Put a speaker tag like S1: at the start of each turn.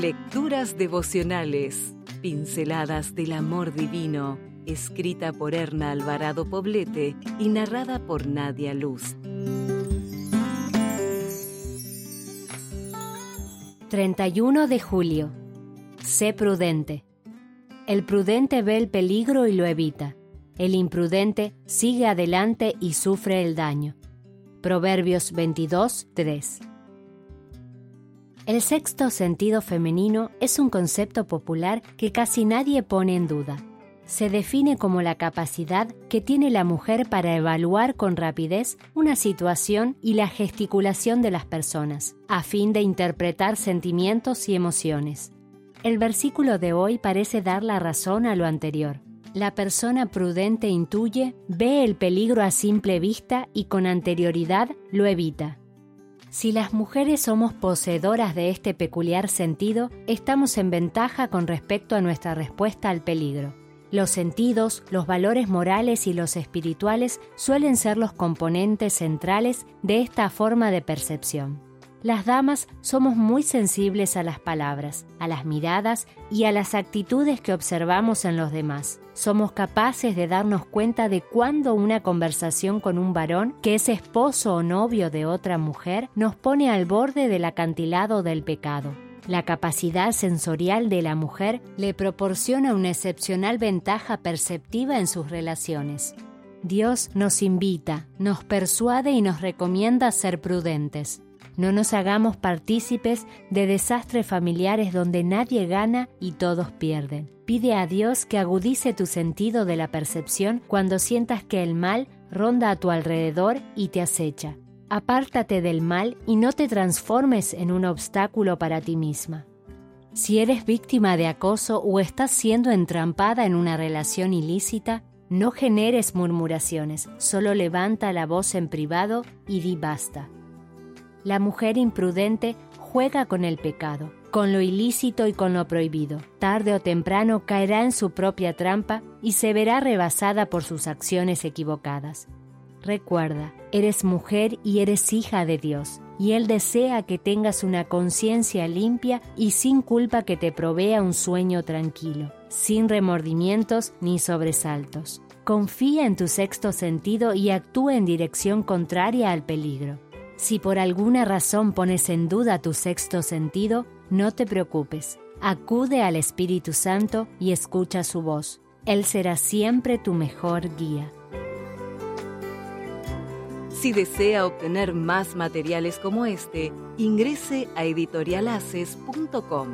S1: Lecturas devocionales, pinceladas del amor divino, escrita por Erna Alvarado Poblete y narrada por Nadia Luz.
S2: 31 de julio. Sé prudente. El prudente ve el peligro y lo evita. El imprudente sigue adelante y sufre el daño. Proverbios 22, 3. El sexto sentido femenino es un concepto popular que casi nadie pone en duda. Se define como la capacidad que tiene la mujer para evaluar con rapidez una situación y la gesticulación de las personas, a fin de interpretar sentimientos y emociones. El versículo de hoy parece dar la razón a lo anterior. La persona prudente intuye, ve el peligro a simple vista y con anterioridad lo evita. Si las mujeres somos poseedoras de este peculiar sentido, estamos en ventaja con respecto a nuestra respuesta al peligro. Los sentidos, los valores morales y los espirituales suelen ser los componentes centrales de esta forma de percepción. Las damas somos muy sensibles a las palabras, a las miradas y a las actitudes que observamos en los demás. Somos capaces de darnos cuenta de cuándo una conversación con un varón que es esposo o novio de otra mujer nos pone al borde del acantilado del pecado. La capacidad sensorial de la mujer le proporciona una excepcional ventaja perceptiva en sus relaciones. Dios nos invita, nos persuade y nos recomienda ser prudentes. No nos hagamos partícipes de desastres familiares donde nadie gana y todos pierden. Pide a Dios que agudice tu sentido de la percepción cuando sientas que el mal ronda a tu alrededor y te acecha. Apártate del mal y no te transformes en un obstáculo para ti misma. Si eres víctima de acoso o estás siendo entrampada en una relación ilícita, no generes murmuraciones, solo levanta la voz en privado y di basta. La mujer imprudente juega con el pecado, con lo ilícito y con lo prohibido. Tarde o temprano caerá en su propia trampa y se verá rebasada por sus acciones equivocadas. Recuerda, eres mujer y eres hija de Dios, y Él desea que tengas una conciencia limpia y sin culpa que te provea un sueño tranquilo, sin remordimientos ni sobresaltos. Confía en tu sexto sentido y actúa en dirección contraria al peligro. Si por alguna razón pones en duda tu sexto sentido, no te preocupes. Acude al Espíritu Santo y escucha su voz. Él será siempre tu mejor guía.
S1: Si desea obtener más materiales como este, ingrese a editorialaces.com.